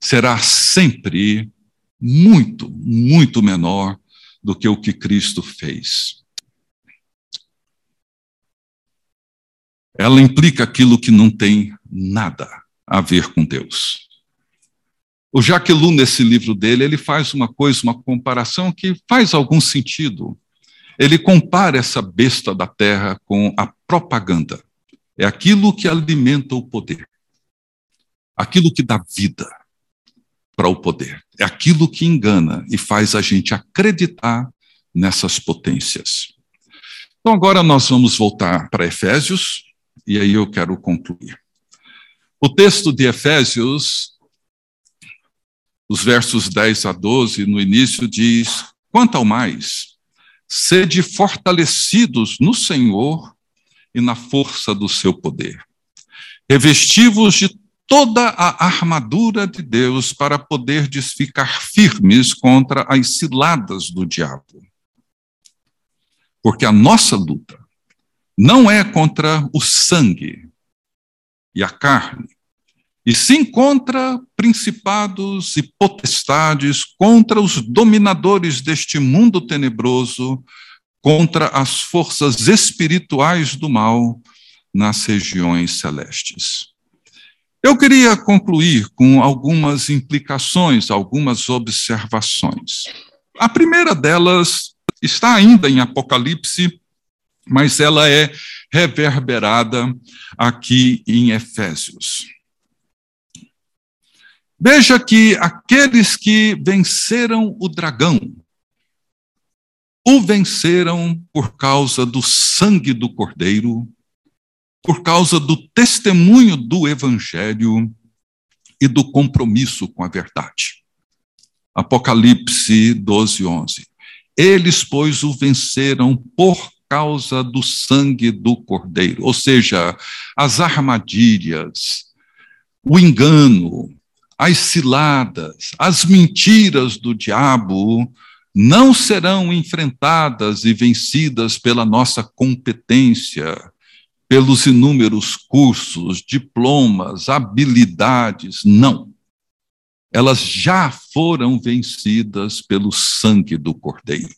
será sempre muito, muito menor do que o que Cristo fez. Ela implica aquilo que não tem nada a ver com Deus. O Jacques Ellul, nesse livro dele, ele faz uma coisa, uma comparação que faz algum sentido. Ele compara essa besta da terra com a propaganda. É aquilo que alimenta o poder, aquilo que dá vida para o poder, é aquilo que engana e faz a gente acreditar nessas potências. Então, agora nós vamos voltar para Efésios, e aí eu quero concluir. O texto de Efésios, os versos 10 a 12, no início diz: Quanto ao mais, sede fortalecidos no Senhor e na força do seu poder. Revestivos de toda a armadura de Deus para poderdes ficar firmes contra as ciladas do diabo. Porque a nossa luta não é contra o sangue e a carne, e sim contra principados e potestades, contra os dominadores deste mundo tenebroso, contra as forças espirituais do mal nas regiões celestes. Eu queria concluir com algumas implicações, algumas observações. A primeira delas está ainda em Apocalipse, mas ela é reverberada aqui em Efésios. Veja que aqueles que venceram o dragão, o venceram por causa do sangue do Cordeiro, por causa do testemunho do Evangelho e do compromisso com a verdade. Apocalipse 12, 11. Eles, pois, o venceram por causa do sangue do Cordeiro, ou seja, as armadilhas, o engano, as ciladas, as mentiras do diabo não serão enfrentadas e vencidas pela nossa competência, pelos inúmeros cursos, diplomas, habilidades. Não. Elas já foram vencidas pelo sangue do Cordeiro,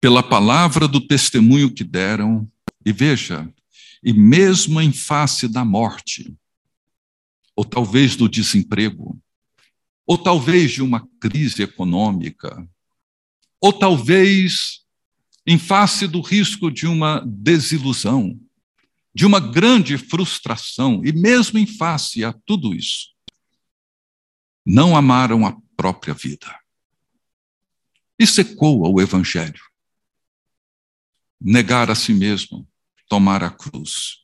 pela palavra do testemunho que deram. E veja, e mesmo em face da morte, ou talvez do desemprego, ou talvez de uma crise econômica, ou talvez em face do risco de uma desilusão, de uma grande frustração, e mesmo em face a tudo isso, não amaram a própria vida. Isso ecoa o Evangelho. Negar a si mesmo, tomar a cruz.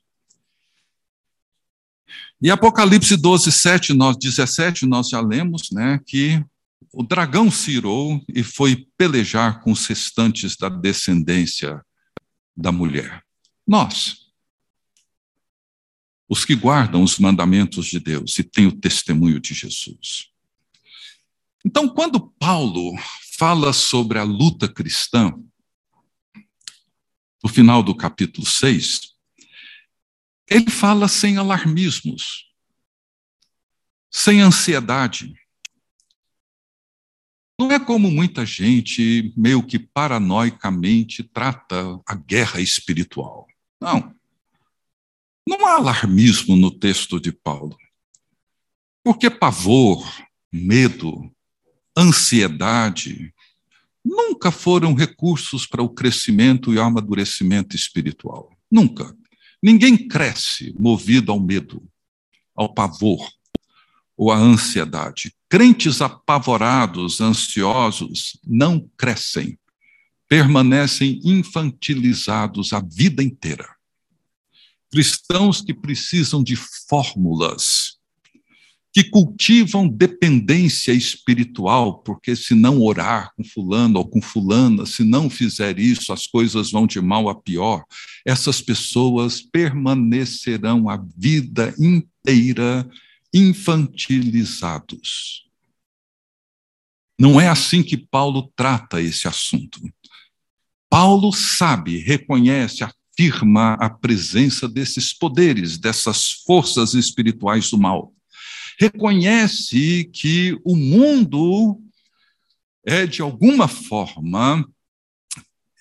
E Apocalipse 12, 7, nós, 17, nós já lemos né, que o dragão se irou e foi pelejar com os restantes da descendência da mulher. Nós, os que guardam os mandamentos de Deus e têm o testemunho de Jesus. Então, quando Paulo fala sobre a luta cristã, no final do capítulo 6, ele fala sem alarmismos, sem ansiedade. Não é como muita gente, meio que paranoicamente, trata a guerra espiritual. Não. Não há alarmismo no texto de Paulo. Porque pavor, medo, ansiedade nunca foram recursos para o crescimento e amadurecimento espiritual. Nunca. Ninguém cresce movido ao medo, ao pavor ou à ansiedade. Crentes apavorados, ansiosos, não crescem, permanecem infantilizados a vida inteira. Cristãos que precisam de fórmulas, que cultivam dependência espiritual, porque se não orar com fulano ou com fulana, se não fizer isso, as coisas vão de mal a pior. Essas pessoas permanecerão a vida inteira infantilizados. Não é assim que Paulo trata esse assunto. Paulo sabe, reconhece, afirma a presença desses poderes, dessas forças espirituais do mal reconhece que o mundo é, de alguma forma,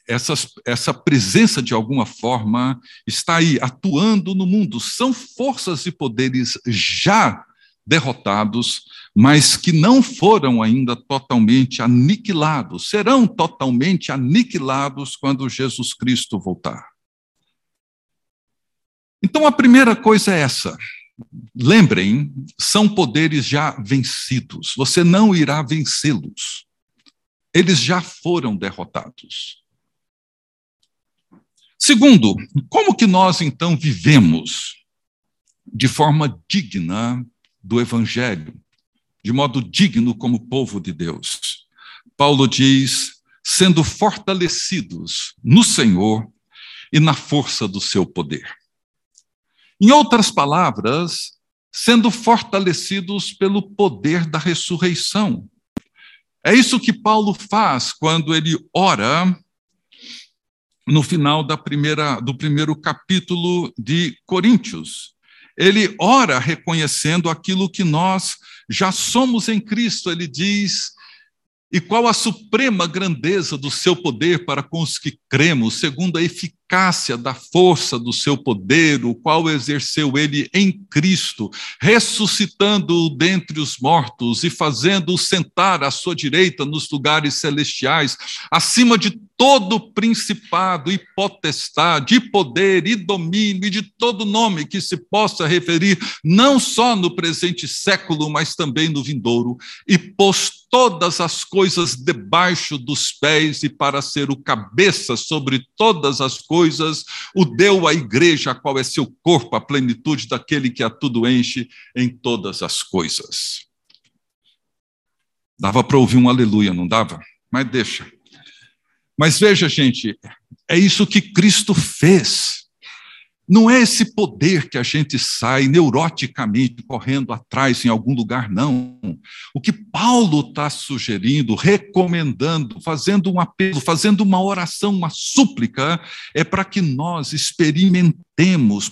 essa, essa presença, de alguma forma, está aí, atuando no mundo. São forças e poderes já derrotados, mas que não foram ainda totalmente aniquilados, serão totalmente aniquilados quando Jesus Cristo voltar. Então, a primeira coisa é essa: lembrem, são poderes já vencidos. Você não irá vencê-los. Eles já foram derrotados. Segundo, como que nós então vivemos de forma digna do evangelho, de modo digno como povo de Deus? Paulo diz: sendo fortalecidos no Senhor e na força do seu poder. Em outras palavras, sendo fortalecidos pelo poder da ressurreição. É isso que Paulo faz quando ele ora no final da primeira, do primeiro capítulo de Coríntios. Ele ora reconhecendo aquilo que nós já somos em Cristo. Ele diz: e qual a suprema grandeza do seu poder para com os que cremos, segundo a eficácia da força do seu poder, o qual exerceu ele em Cristo, ressuscitando-o dentre os mortos e fazendo-o sentar à sua direita nos lugares celestiais, acima de todo principado e potestade, e poder e domínio e de todo nome que se possa referir, não só no presente século, mas também no vindouro, e pôs todas as coisas debaixo dos pés e para ser o cabeça sobre todas as coisas, o deu à igreja, qual é seu corpo, a plenitude daquele que a tudo enche em todas as coisas. Dava para ouvir um aleluia, não dava? Mas deixa. Mas veja, gente, é isso que Cristo fez. Não é esse poder que a gente sai neuroticamente correndo atrás em algum lugar, não. O que Paulo está sugerindo, recomendando, fazendo um apelo, fazendo uma oração, uma súplica, é para que nós experimentemos,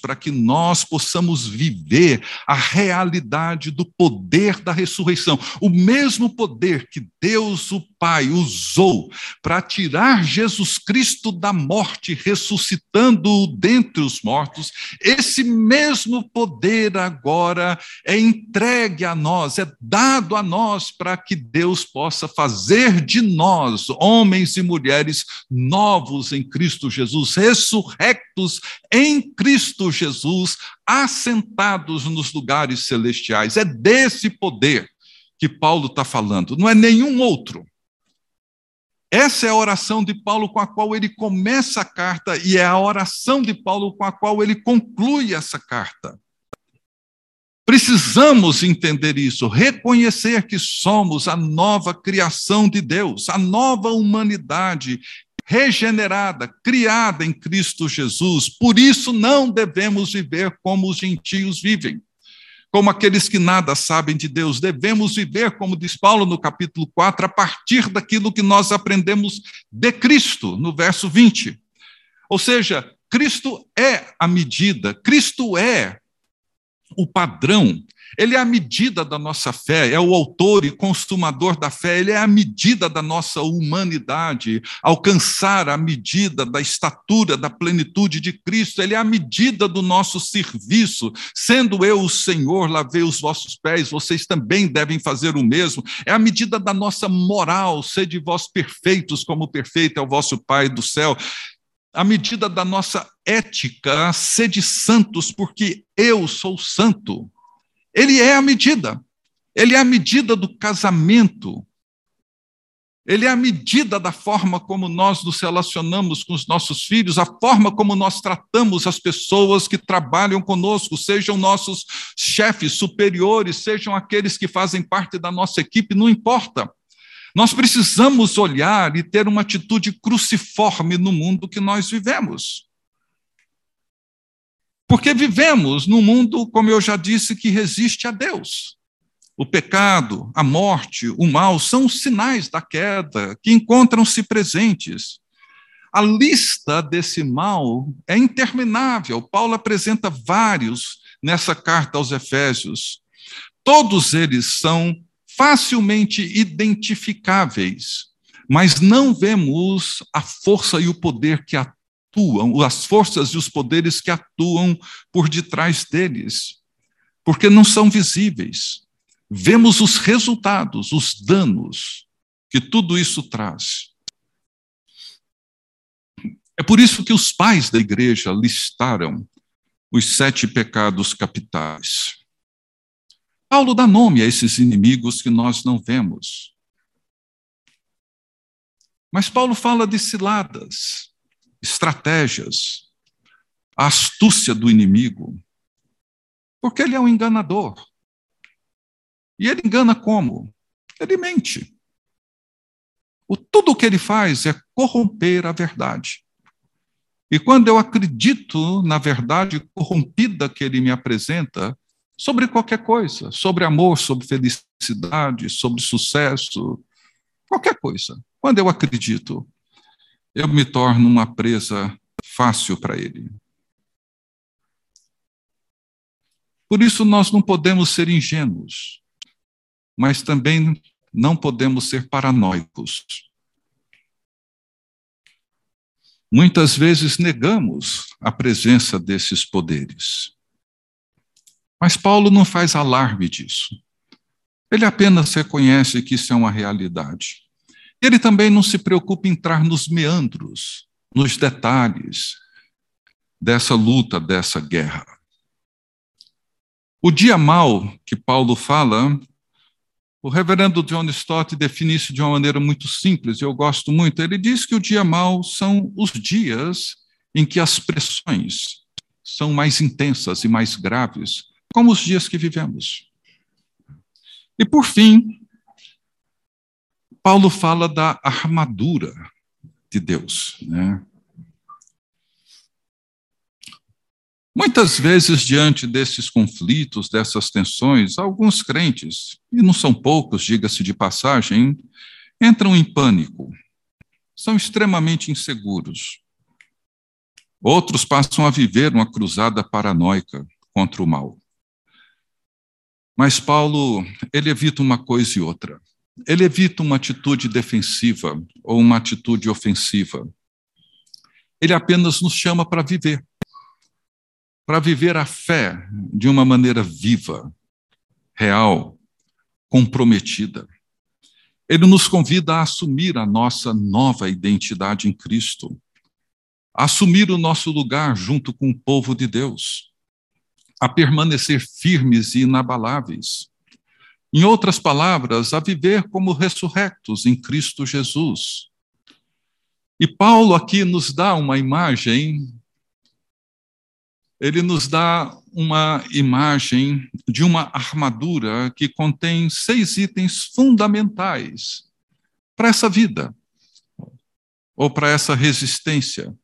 para que nós possamos viver a realidade do poder da ressurreição. O mesmo poder que Deus, o Pai, usou para tirar Jesus Cristo da morte, ressuscitando-o dentre os mortos, esse mesmo poder agora é entregue a nós, é dado a nós para que Deus possa fazer de nós, homens e mulheres, novos em Cristo Jesus, ressurrectos em Cristo Jesus, assentados nos lugares celestiais. É desse poder que Paulo está falando, não é nenhum outro. Essa é a oração de Paulo com a qual ele começa a carta e é a oração de Paulo com a qual ele conclui essa carta. Precisamos entender isso, reconhecer que somos a nova criação de Deus, a nova humanidade regenerada, criada em Cristo Jesus. Por isso não devemos viver como os gentios vivem como aqueles que nada sabem de Deus. Devemos viver, como diz Paulo no capítulo 4, a partir daquilo que nós aprendemos de Cristo, no verso 20. Ou seja, Cristo é a medida, Cristo é o padrão, ele é a medida da nossa fé, é o autor e consumador da fé, ele é a medida da nossa humanidade, alcançar a medida da estatura, da plenitude de Cristo, ele é a medida do nosso serviço. Sendo eu o Senhor, lavei os vossos pés, vocês também devem fazer o mesmo. É a medida da nossa moral, sede vós perfeitos, como perfeito é o vosso Pai do céu a medida da nossa ética, sede santos, porque eu sou santo. Ele é a medida. Ele é a medida do casamento. Ele é a medida da forma como nós nos relacionamos com os nossos filhos, a forma como nós tratamos as pessoas que trabalham conosco, sejam nossos chefes superiores, sejam aqueles que fazem parte da nossa equipe, não importa. Nós precisamos olhar e ter uma atitude cruciforme no mundo que nós vivemos. Porque vivemos num mundo, como eu já disse, que resiste a Deus. O pecado, a morte, o mal são sinais da queda que encontram-se presentes. A lista desse mal é interminável. Paulo apresenta vários nessa carta aos Efésios. Todos eles são facilmente identificáveis, mas não vemos a força e o poder que atuam, as forças e os poderes que atuam por detrás deles, porque não são visíveis. Vemos os resultados, os danos que tudo isso traz. É por isso que os pais da igreja listaram os sete pecados capitais. Paulo dá nome a esses inimigos que nós não vemos. Mas Paulo fala de ciladas, estratégias, a astúcia do inimigo, porque ele é um enganador. E ele engana como? Ele mente. O, tudo o que ele faz é corromper a verdade. E quando eu acredito na verdade corrompida que ele me apresenta, sobre qualquer coisa, sobre amor, sobre felicidade, sobre sucesso, qualquer coisa. Quando eu acredito, eu me torno uma presa fácil para ele. Por isso, nós não podemos ser ingênuos, mas também não podemos ser paranoicos. Muitas vezes negamos a presença desses poderes. Mas Paulo não faz alarme disso. Ele apenas reconhece que isso é uma realidade. Ele também não se preocupa em entrar nos meandros, nos detalhes dessa luta, dessa guerra. O dia mal que Paulo fala, o reverendo John Stott define isso de uma maneira muito simples, eu gosto muito. Ele diz que o dia mal são os dias em que as pressões são mais intensas e mais graves, como os dias que vivemos. E por fim, Paulo fala da armadura de Deus. Né? Muitas vezes, diante desses conflitos, dessas tensões, alguns crentes, e não são poucos, diga-se de passagem, entram em pânico, são extremamente inseguros. Outros passam a viver uma cruzada paranoica contra o mal. Mas Paulo, ele evita uma coisa e outra ele evita uma atitude defensiva ou uma atitude ofensiva. Ele apenas nos chama para viver, para viver a fé de uma maneira viva, real, comprometida. Ele nos convida a assumir a nossa nova identidade em Cristo, assumir o nosso lugar junto com o povo de Deus, a permanecer firmes e inabaláveis em outras palavras, a viver como ressurrectos em Cristo Jesus. E Paulo aqui nos dá uma imagem, ele nos dá uma imagem de uma armadura que contém seis itens fundamentais para essa vida, ou para essa resistência.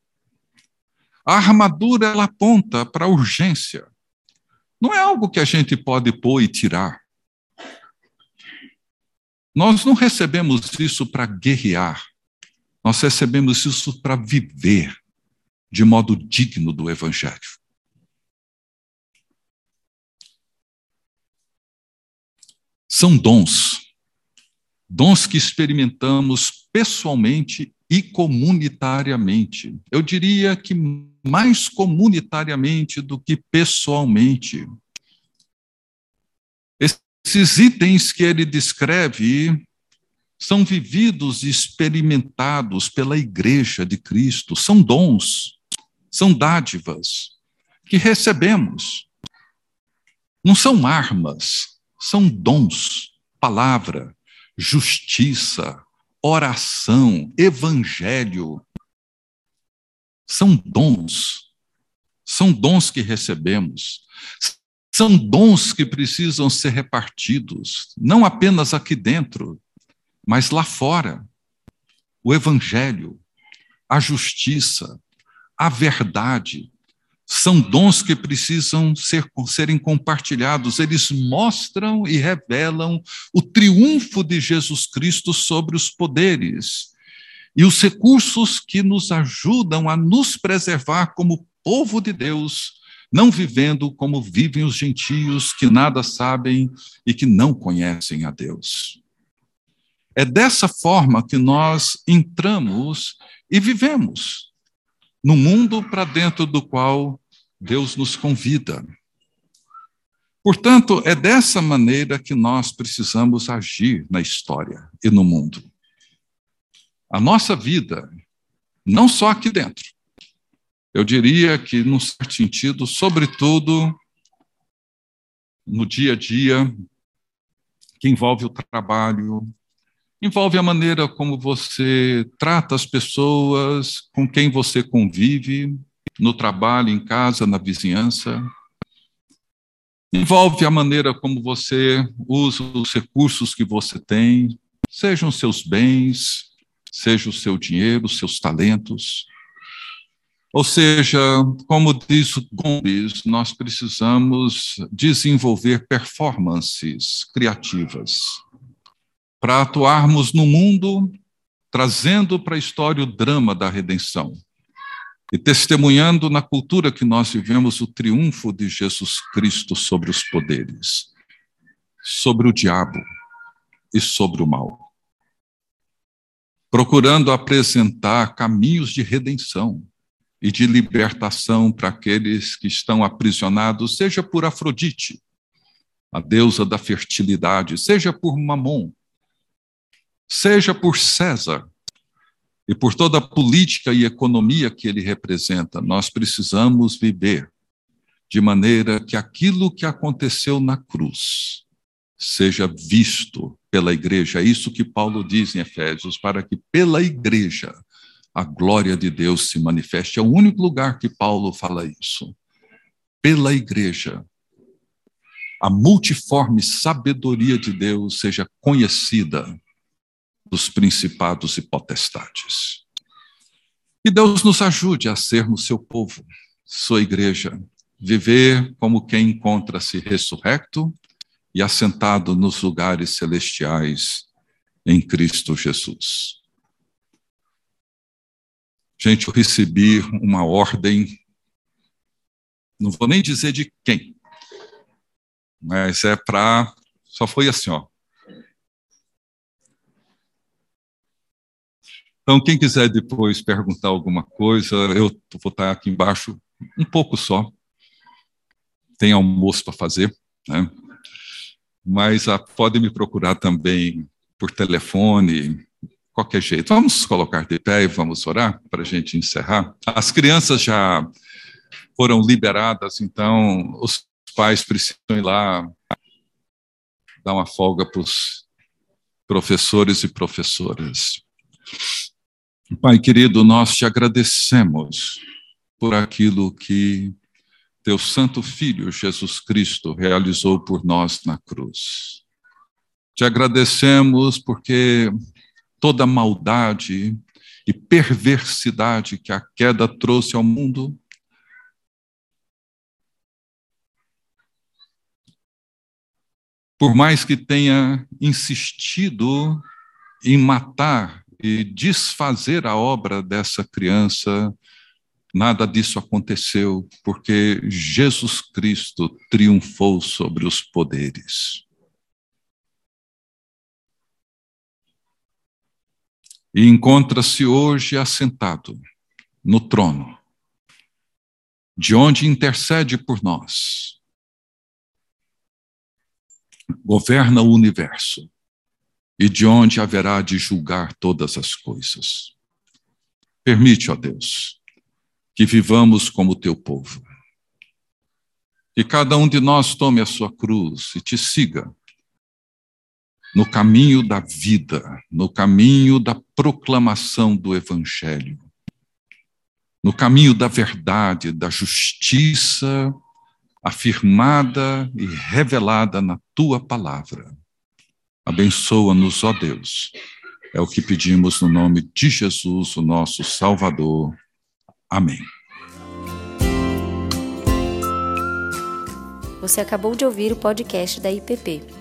A armadura ela aponta para a urgência. Não é algo que a gente pode pôr e tirar. Nós não recebemos isso para guerrear, nós recebemos isso para viver, de modo digno do Evangelho. São dons, dons que experimentamos pessoalmente e comunitariamente. Eu diria que mais comunitariamente do que pessoalmente. Esses itens que ele descreve são vividos e experimentados pela Igreja de Cristo, são dons, são dádivas que recebemos. Não são armas, são dons, palavra, justiça, oração, evangelho. São dons, são dons que recebemos, são dons que precisam ser repartidos, não apenas aqui dentro, mas lá fora. O evangelho, a justiça, a verdade, são dons que precisam ser, serem compartilhados. Eles mostram e revelam o triunfo de Jesus Cristo sobre os poderes e os recursos que nos ajudam a nos preservar como povo de Deus, não vivendo como vivem os gentios que nada sabem e que não conhecem a Deus. É dessa forma que nós entramos e vivemos no mundo para dentro do qual Deus nos convida. Portanto, é dessa maneira que nós precisamos agir na história e no mundo. A nossa vida, não só aqui dentro, eu diria que, num certo sentido, sobretudo no dia a dia, que envolve o trabalho, envolve a maneira como você trata as pessoas com quem você convive, no trabalho, em casa, na vizinhança. Envolve a maneira como você usa os recursos que você tem, sejam seus bens, seja o seu dinheiro, seus talentos. Ou seja, como diz Gomes, nós precisamos desenvolver performances criativas para atuarmos no mundo, trazendo para a história o drama da redenção e testemunhando na cultura que nós vivemos o triunfo de Jesus Cristo sobre os poderes, sobre o diabo e sobre o mal. Procurando apresentar caminhos de redenção e de libertação para aqueles que estão aprisionados, seja por Afrodite, a deusa da fertilidade, seja por Mamon, seja por César e por toda a política e economia que ele representa. Nós precisamos viver de maneira que aquilo que aconteceu na cruz seja visto pela igreja. É isso que Paulo diz em Efésios, para que pela igreja a glória de Deus se manifeste. É o único lugar que Paulo fala isso. Pela igreja a multiforme sabedoria de Deus seja conhecida dos principados e potestades. Que Deus nos ajude a sermos seu povo, sua igreja, viver como quem encontra-se ressurrecto e assentado nos lugares celestiais em Cristo Jesus. Gente, eu recebi uma ordem, não vou nem dizer de quem, mas é para. Só foi assim, ó. Então, quem quiser depois perguntar alguma coisa, eu vou estar aqui embaixo um pouco só. Tem almoço para fazer, né? Mas ah, pode me procurar também por telefone, qualquer jeito. Vamos colocar de pé e vamos orar para a gente encerrar. As crianças já foram liberadas, então os pais precisam ir lá dar uma folga para os professores e professoras. Pai querido, nós te agradecemos por aquilo que teu Santo Filho Jesus Cristo realizou por nós na cruz. Te agradecemos porque toda maldade e perversidade que a queda trouxe ao mundo, por mais que tenha insistido em matar e desfazer a obra dessa criança Nada disso aconteceu porque Jesus Cristo triunfou sobre os poderes. E encontra-se hoje assentado no trono, de onde intercede por nós. Governa o universo e de onde haverá de julgar todas as coisas. Permite, ó Deus, que vivamos como teu povo. Que cada um de nós tome a sua cruz e te siga no caminho da vida, no caminho da proclamação do Evangelho, no caminho da verdade, da justiça afirmada e revelada na tua palavra. Abençoa-nos, ó Deus. É o que pedimos no nome de Jesus, o nosso Salvador. Amém. Você acabou de ouvir o podcast da IPP.